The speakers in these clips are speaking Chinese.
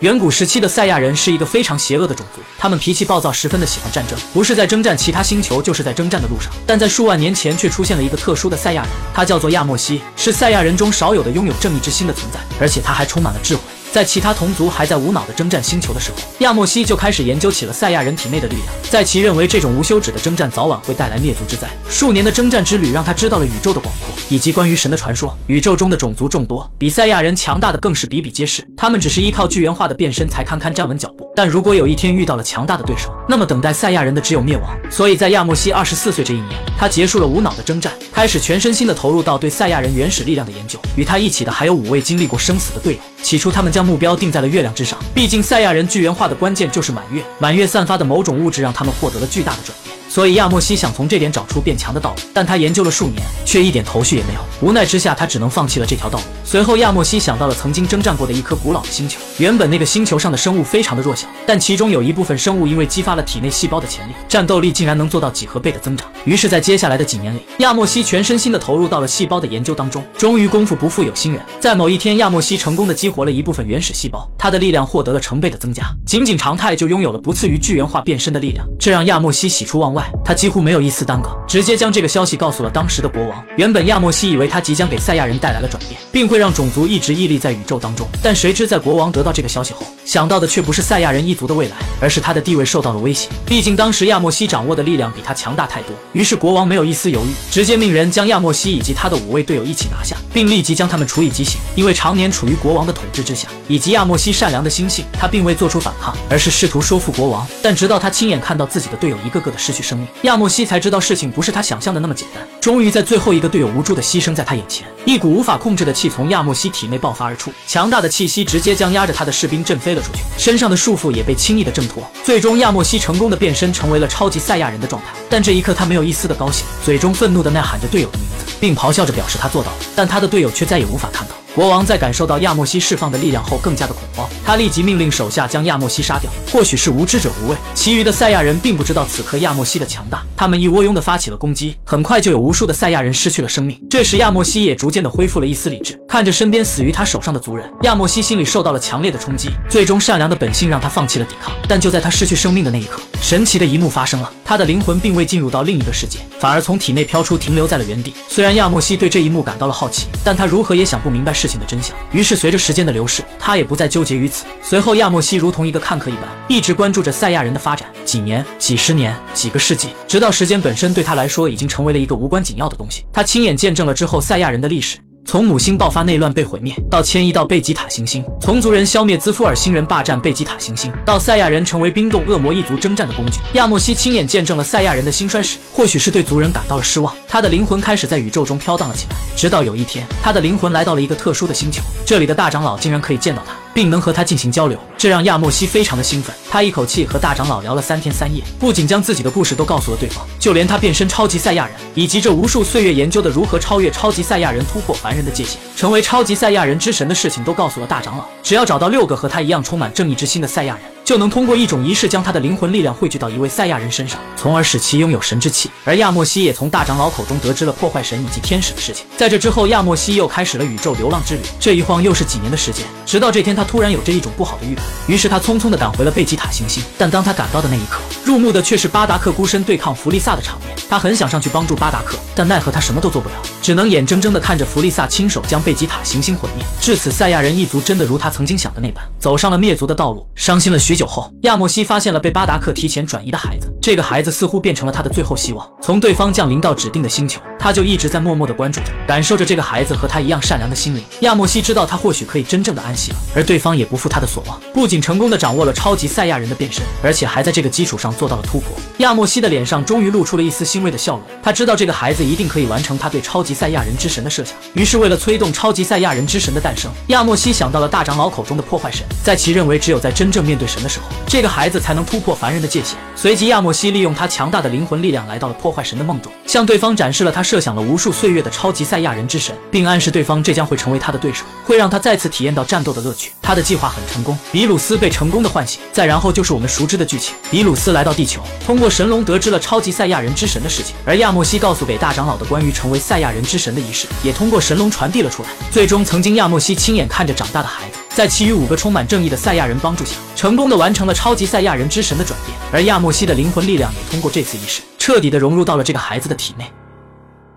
远古时期的赛亚人是一个非常邪恶的种族，他们脾气暴躁，十分的喜欢战争，不是在征战其他星球，就是在征战的路上。但在数万年前，却出现了一个特殊的赛亚人，他叫做亚莫西，是赛亚人中少有的拥有正义之心的存在，而且他还充满了智慧。在其他同族还在无脑的征战星球的时候，亚莫西就开始研究起了赛亚人体内的力量。在其认为这种无休止的征战早晚会带来灭族之灾。数年的征战之旅让他知道了宇宙的广阔以及关于神的传说。宇宙中的种族众多，比赛亚人强大的更是比比皆是。他们只是依靠巨猿化的变身才堪堪站稳脚步。但如果有一天遇到了强大的对手，那么等待赛亚人的只有灭亡。所以在亚莫西二十四岁这一年，他结束了无脑的征战，开始全身心的投入到对赛亚人原始力量的研究。与他一起的还有五位经历过生死的队友。起初，他们将目标定在了月亮之上，毕竟赛亚人巨猿化的关键就是满月，满月散发的某种物质让他们获得了巨大的转变。所以亚莫西想从这点找出变强的道路，但他研究了数年，却一点头绪也没有。无奈之下，他只能放弃了这条道路。随后，亚莫西想到了曾经征战过的一颗古老的星球。原本那个星球上的生物非常的弱小，但其中有一部分生物因为激发了体内细胞的潜力，战斗力竟然能做到几何倍的增长。于是，在接下来的几年里，亚莫西全身心的投入到了细胞的研究当中。终于，功夫不负有心人，在某一天，亚莫西成功的激活了一部分原始细胞，他的力量获得了成倍的增加，仅仅常态就拥有了不次于巨猿化变身的力量，这让亚莫西喜出望外。他几乎没有。一丝耽搁，直接将这个消息告诉了当时的国王。原本亚莫西以为他即将给赛亚人带来了转变，并会让种族一直屹立在宇宙当中。但谁知在国王得到这个消息后，想到的却不是赛亚人一族的未来，而是他的地位受到了威胁。毕竟当时亚莫西掌握的力量比他强大太多。于是国王没有一丝犹豫，直接命人将亚莫西以及他的五位队友一起拿下，并立即将他们处以极刑。因为常年处于国王的统治之下，以及亚莫西善良的心性，他并未做出反抗，而是试图说服国王。但直到他亲眼看到自己的队友一个个的失去生命，亚莫西才知道事情不是他想象的那么简单。终于在最后一个队友无助的牺牲在他眼前，一股无法控制的气从亚莫西体内爆发而出，强大的气息直接将压着他的士兵震飞了出去，身上的束缚也被轻易的挣脱。最终，亚莫西成功的变身成为了超级赛亚人的状态。但这一刻，他没有一丝的高兴，嘴中愤怒的呐喊着队友的名字，并咆哮着表示他做到了。但他的队友却再也无法看到。国王在感受到亚莫西释放的力量后，更加的恐慌。他立即命令手下将亚莫西杀掉。或许是无知者无畏，其余的赛亚人并不知道此刻亚莫西的强大，他们一窝蜂的发起了攻击。很快就有无数的赛亚人失去了生命。这时，亚莫西也逐渐的恢复了一丝理智，看着身边死于他手上的族人，亚莫西心里受到了强烈的冲击。最终，善良的本性让他放弃了抵抗。但就在他失去生命的那一刻，神奇的一幕发生了，他的灵魂并未进入到另一个世界，反而从体内飘出，停留在了原地。虽然亚莫西对这一幕感到了好奇，但他如何也想不明白事情的真相。于是，随着时间的流逝，他也不再纠结于此。随后，亚莫西如同一个看客一般，一直关注着赛亚人的发展。几年、几十年、几个世纪，直到时间本身对他来说已经成为了一个无关紧要的东西。他亲眼见证了之后赛亚人的历史。从母星爆发内乱被毁灭，到迁移到贝吉塔行星；从族人消灭兹夫尔星人霸占贝吉塔行星，到赛亚人成为冰冻恶魔一族征战的工具。亚莫西亲眼见证了赛亚人的兴衰史。或许是对族人感到了失望，他的灵魂开始在宇宙中飘荡了起来。直到有一天，他的灵魂来到了一个特殊的星球，这里的大长老竟然可以见到他。并能和他进行交流，这让亚莫西非常的兴奋。他一口气和大长老聊了三天三夜，不仅将自己的故事都告诉了对方，就连他变身超级赛亚人，以及这无数岁月研究的如何超越超级赛亚人、突破凡人的界限，成为超级赛亚人之神的事情，都告诉了大长老。只要找到六个和他一样充满正义之心的赛亚人。就能通过一种仪式将他的灵魂力量汇聚到一位赛亚人身上，从而使其拥有神之气。而亚莫西也从大长老口中得知了破坏神以及天使的事情。在这之后，亚莫西又开始了宇宙流浪之旅。这一晃又是几年的时间，直到这天，他突然有着一种不好的预感。于是他匆匆地赶回了贝吉塔行星。但当他赶到的那一刻，入目的却是巴达克孤身对抗弗利萨的场面。他很想上去帮助巴达克，但奈何他什么都做不了，只能眼睁睁地看着弗利萨亲手将贝吉塔行星毁灭。至此，赛亚人一族真的如他曾经想的那般，走上了灭族的道路。伤心了许久久后，亚莫西发现了被巴达克提前转移的孩子。这个孩子似乎变成了他的最后希望。从对方降临到指定的星球，他就一直在默默的关注着，感受着这个孩子和他一样善良的心灵。亚莫西知道他或许可以真正的安息了，而对方也不负他的所望，不仅成功的掌握了超级赛亚人的变身，而且还在这个基础上做到了突破。亚莫西的脸上终于露出了一丝欣慰的笑容，他知道这个孩子一定可以完成他对超级赛亚人之神的设想。于是，为了催动超级赛亚人之神的诞生，亚莫西想到了大长老口中的破坏神。在其认为，只有在真正面对神的时候，这个孩子才能突破凡人的界限。随即，亚莫西利用他强大的灵魂力量来到了破坏神的梦中，向对方展示了他设想了无数岁月的超级赛亚人之神，并暗示对方这将会成为他的对手，会让他再次体验到战斗的乐趣。他的计划很成功，比鲁斯被成功的唤醒。再然后就是我们熟知的剧情：比鲁斯来到地球，通过神龙得知了超级赛亚人之神的事情，而亚莫西告诉给大长老的关于成为赛亚人之神的仪式，也通过神龙传递了出来。最终，曾经亚莫西亲眼看着长大的孩子。在其余五个充满正义的赛亚人帮助下，成功的完成了超级赛亚人之神的转变。而亚莫西的灵魂力量也通过这次仪式，彻底的融入到了这个孩子的体内。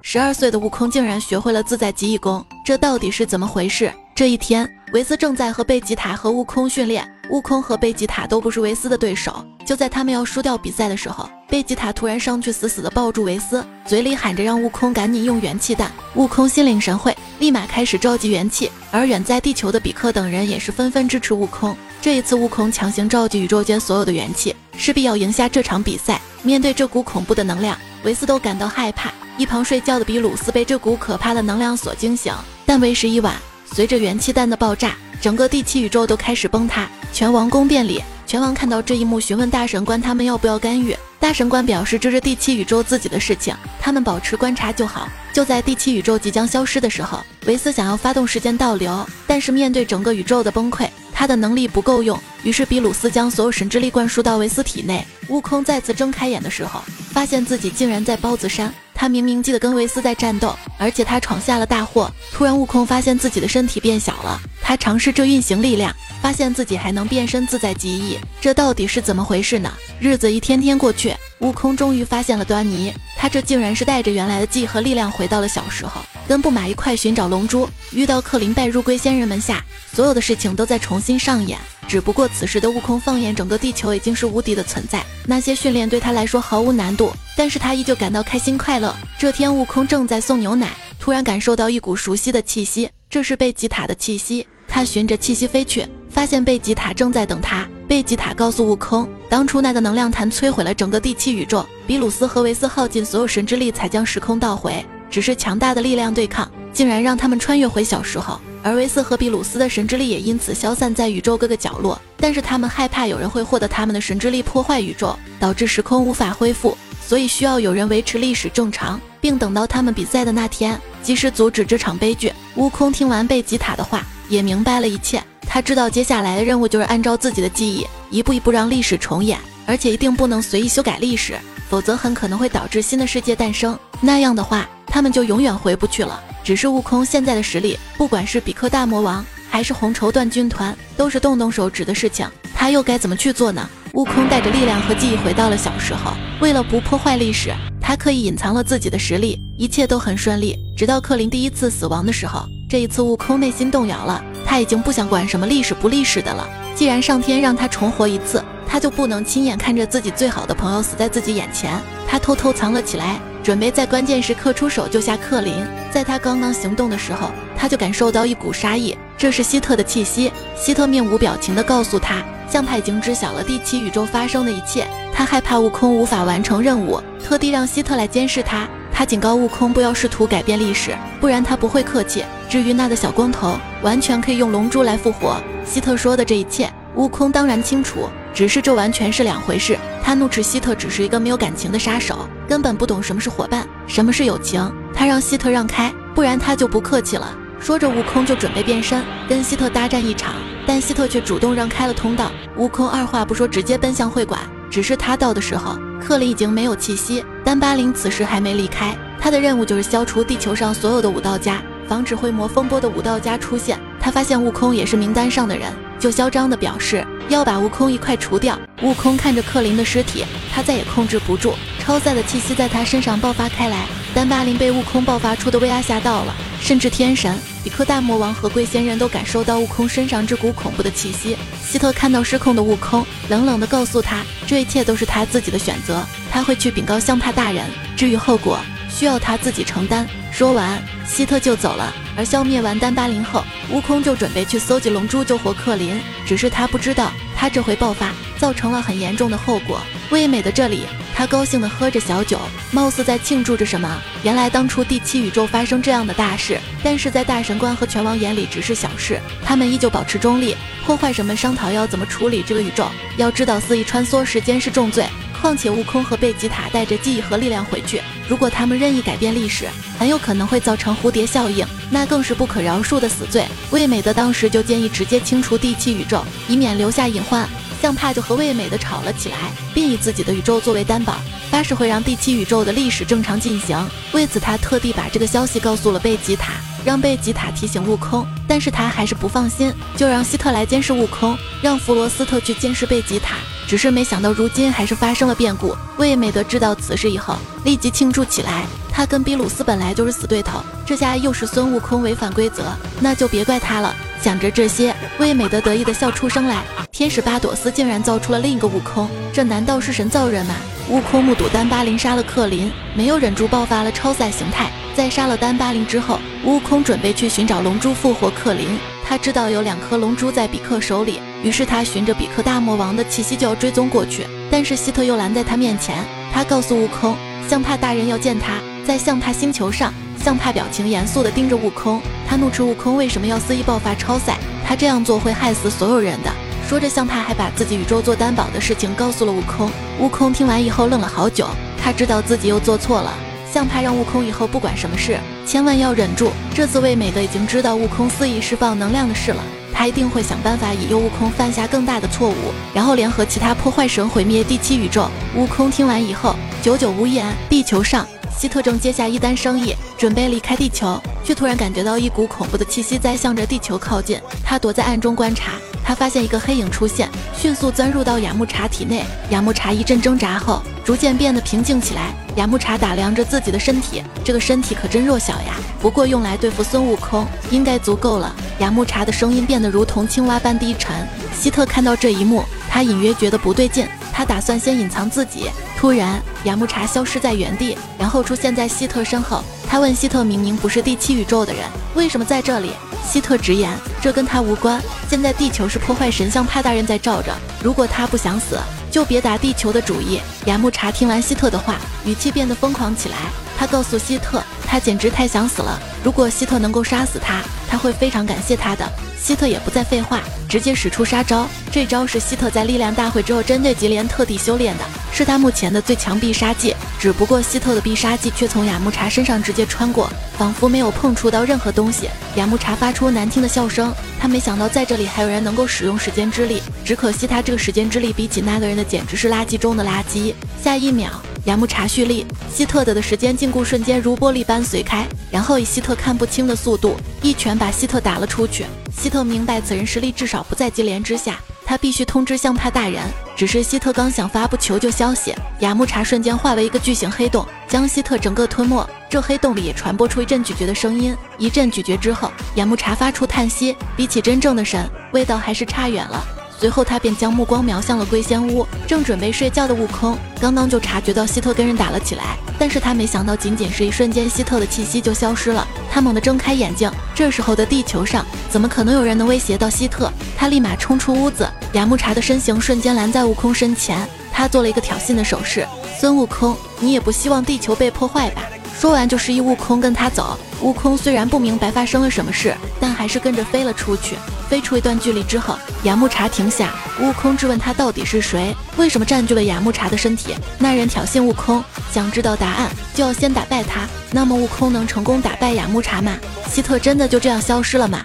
十二岁的悟空竟然学会了自在极意功，这到底是怎么回事？这一天，维斯正在和贝吉塔和悟空训练。悟空和贝吉塔都不是维斯的对手。就在他们要输掉比赛的时候，贝吉塔突然上去死死地抱住维斯，嘴里喊着让悟空赶紧用元气弹。悟空心领神会，立马开始召集元气。而远在地球的比克等人也是纷纷支持悟空。这一次，悟空强行召集宇宙间所有的元气，势必要赢下这场比赛。面对这股恐怖的能量，维斯都感到害怕。一旁睡觉的比鲁斯被这股可怕的能量所惊醒，但为时已晚。随着元气弹的爆炸，整个第七宇宙都开始崩塌，全王宫变脸。拳王看到这一幕，询问大神官他们要不要干预。大神官表示这是第七宇宙自己的事情，他们保持观察就好。就在第七宇宙即将消失的时候，维斯想要发动时间倒流，但是面对整个宇宙的崩溃，他的能力不够用。于是比鲁斯将所有神之力灌输到维斯体内。悟空再次睁开眼的时候，发现自己竟然在包子山。他明明记得跟维斯在战斗，而且他闯下了大祸。突然，悟空发现自己的身体变小了，他尝试着运行力量。发现自己还能变身自在极意，这到底是怎么回事呢？日子一天天过去，悟空终于发现了端倪，他这竟然是带着原来的记忆和力量回到了小时候，跟布马一块寻找龙珠，遇到克林拜入龟仙人门下，所有的事情都在重新上演。只不过此时的悟空放眼整个地球已经是无敌的存在，那些训练对他来说毫无难度，但是他依旧感到开心快乐。这天，悟空正在送牛奶，突然感受到一股熟悉的气息，这是贝吉塔的气息。他循着气息飞去，发现贝吉塔正在等他。贝吉塔告诉悟空，当初那个能量弹摧毁了整个第七宇宙，比鲁斯和维斯耗尽所有神之力才将时空倒回。只是强大的力量对抗，竟然让他们穿越回小时候。而维斯和比鲁斯的神之力也因此消散在宇宙各个角落。但是他们害怕有人会获得他们的神之力，破坏宇宙，导致时空无法恢复，所以需要有人维持历史正常，并等到他们比赛的那天，及时阻止这场悲剧。悟空听完贝吉塔的话。也明白了一切，他知道接下来的任务就是按照自己的记忆，一步一步让历史重演，而且一定不能随意修改历史，否则很可能会导致新的世界诞生。那样的话，他们就永远回不去了。只是悟空现在的实力，不管是比克大魔王，还是红绸缎军团，都是动动手指的事情。他又该怎么去做呢？悟空带着力量和记忆回到了小时候，为了不破坏历史，他刻意隐藏了自己的实力，一切都很顺利。直到克林第一次死亡的时候。这一次，悟空内心动摇了，他已经不想管什么历史不历史的了。既然上天让他重活一次，他就不能亲眼看着自己最好的朋友死在自己眼前。他偷偷藏了起来，准备在关键时刻出手救下克林。在他刚刚行动的时候，他就感受到一股杀意，这是希特的气息。希特面无表情地告诉他，像他已经知晓了第七宇宙发生的一切。他害怕悟空无法完成任务，特地让希特来监视他。他警告悟空不要试图改变历史，不然他不会客气。至于那个小光头，完全可以用龙珠来复活。希特说的这一切，悟空当然清楚，只是这完全是两回事。他怒斥希特只是一个没有感情的杀手，根本不懂什么是伙伴，什么是友情。他让希特让开，不然他就不客气了。说着，悟空就准备变身跟希特大战一场，但希特却主动让开了通道。悟空二话不说，直接奔向会馆。只是他到的时候，克林已经没有气息。丹巴林此时还没离开，他的任务就是消除地球上所有的武道家，防止会魔风波的武道家出现。他发现悟空也是名单上的人，就嚣张地表示要把悟空一块除掉。悟空看着克林的尸体，他再也控制不住，超赛的气息在他身上爆发开来。丹巴林被悟空爆发出的威压吓到了，甚至天神。比克大魔王和龟仙人都感受到悟空身上这股恐怖的气息。希特看到失控的悟空，冷冷地告诉他，这一切都是他自己的选择，他会去禀告香帕大人，至于后果，需要他自己承担。说完，希特就走了。而消灭完丹巴林后，悟空就准备去搜集龙珠救活克林，只是他不知道，他这回爆发造成了很严重的后果。味美的这里。他高兴地喝着小酒，貌似在庆祝着什么。原来当初第七宇宙发生这样的大事，但是在大神官和拳王眼里只是小事，他们依旧保持中立。破坏什么？商讨要怎么处理这个宇宙？要知道肆意穿梭时间是重罪。况且悟空和贝吉塔带着记忆和力量回去，如果他们任意改变历史，很有可能会造成蝴蝶效应，那更是不可饶恕的死罪。魏美的当时就建议直接清除第七宇宙，以免留下隐患。向帕就和魏美的吵了起来，并以自己的宇宙作为担保，发誓会让第七宇宙的历史正常进行。为此，他特地把这个消息告诉了贝吉塔。让贝吉塔提醒悟空，但是他还是不放心，就让希特来监视悟空，让弗罗斯特去监视贝吉塔。只是没想到，如今还是发生了变故。魏美德知道此事以后，立即庆祝起来。他跟比鲁斯本来就是死对头，这下又是孙悟空违反规则，那就别怪他了。想着这些，魏美德得意的笑出声来。天使巴朵斯竟然造出了另一个悟空，这难道是神造人吗？悟空目睹丹巴林杀了克林，没有忍住爆发了超赛形态。在杀了丹巴林之后，悟空准备去寻找龙珠复活克林。他知道有两颗龙珠在比克手里，于是他循着比克大魔王的气息就要追踪过去。但是希特又拦在他面前，他告诉悟空，象帕大人要见他。在象帕星球上，象帕表情严肃地盯着悟空，他怒斥悟空为什么要肆意爆发超赛，他这样做会害死所有人的。说着，向太还把自己宇宙做担保的事情告诉了悟空。悟空听完以后愣了好久，他知道自己又做错了。向太让悟空以后不管什么事，千万要忍住。这次魏美的已经知道悟空肆意释放能量的事了，他一定会想办法引诱悟空犯下更大的错误，然后联合其他破坏神毁灭第七宇宙。悟空听完以后，久久无言。地球上，希特正接下一单生意，准备离开地球，却突然感觉到一股恐怖的气息在向着地球靠近。他躲在暗中观察。他发现一个黑影出现，迅速钻入到雅木茶体内。雅木茶一阵挣扎后，逐渐变得平静起来。雅木茶打量着自己的身体，这个身体可真弱小呀，不过用来对付孙悟空应该足够了。雅木茶的声音变得如同青蛙般低沉。希特看到这一幕，他隐约觉得不对劲，他打算先隐藏自己。突然，雅木茶消失在原地，然后出现在希特身后。他问希特：“明明不是第七宇宙的人，为什么在这里？”希特直言，这跟他无关。现在地球是破坏神像派大人在罩着，如果他不想死，就别打地球的主意。雅木茶听完希特的话，语气变得疯狂起来。他告诉希特，他简直太想死了。如果希特能够杀死他，他会非常感谢他的。希特也不再废话，直接使出杀招。这招是希特在力量大会之后针对吉连特地修炼的，是他目前的最强必杀技。只不过希特的必杀技却从雅木茶身上直接穿过，仿佛没有碰触到任何东西。雅木茶发出难听的笑声，他没想到在这里还有人能够使用时间之力，只可惜他这个时间之力比起那个人的简直是垃圾中的垃圾。下一秒。雅木茶蓄力，希特的的时间禁锢瞬间如玻璃般碎开，然后以希特看不清的速度一拳把希特打了出去。希特明白此人实力至少不在接连之下，他必须通知向派大人。只是希特刚想发布求救消息，雅木茶瞬间化为一个巨型黑洞，将希特整个吞没。这黑洞里也传播出一阵咀嚼的声音，一阵咀嚼之后，雅木茶发出叹息，比起真正的神，味道还是差远了。随后，他便将目光瞄向了龟仙屋，正准备睡觉的悟空，刚刚就察觉到希特跟人打了起来。但是他没想到，仅仅是一瞬间，希特的气息就消失了。他猛地睁开眼睛，这时候的地球上，怎么可能有人能威胁到希特？他立马冲出屋子，雅木茶的身形瞬间拦在悟空身前，他做了一个挑衅的手势：“孙悟空，你也不希望地球被破坏吧？”说完就示意悟空跟他走。悟空虽然不明白发生了什么事，但还是跟着飞了出去。飞出一段距离之后，雅木茶停下。悟空质问他到底是谁，为什么占据了雅木茶的身体？那人挑衅悟空，想知道答案就要先打败他。那么悟空能成功打败雅木茶吗？希特真的就这样消失了吗？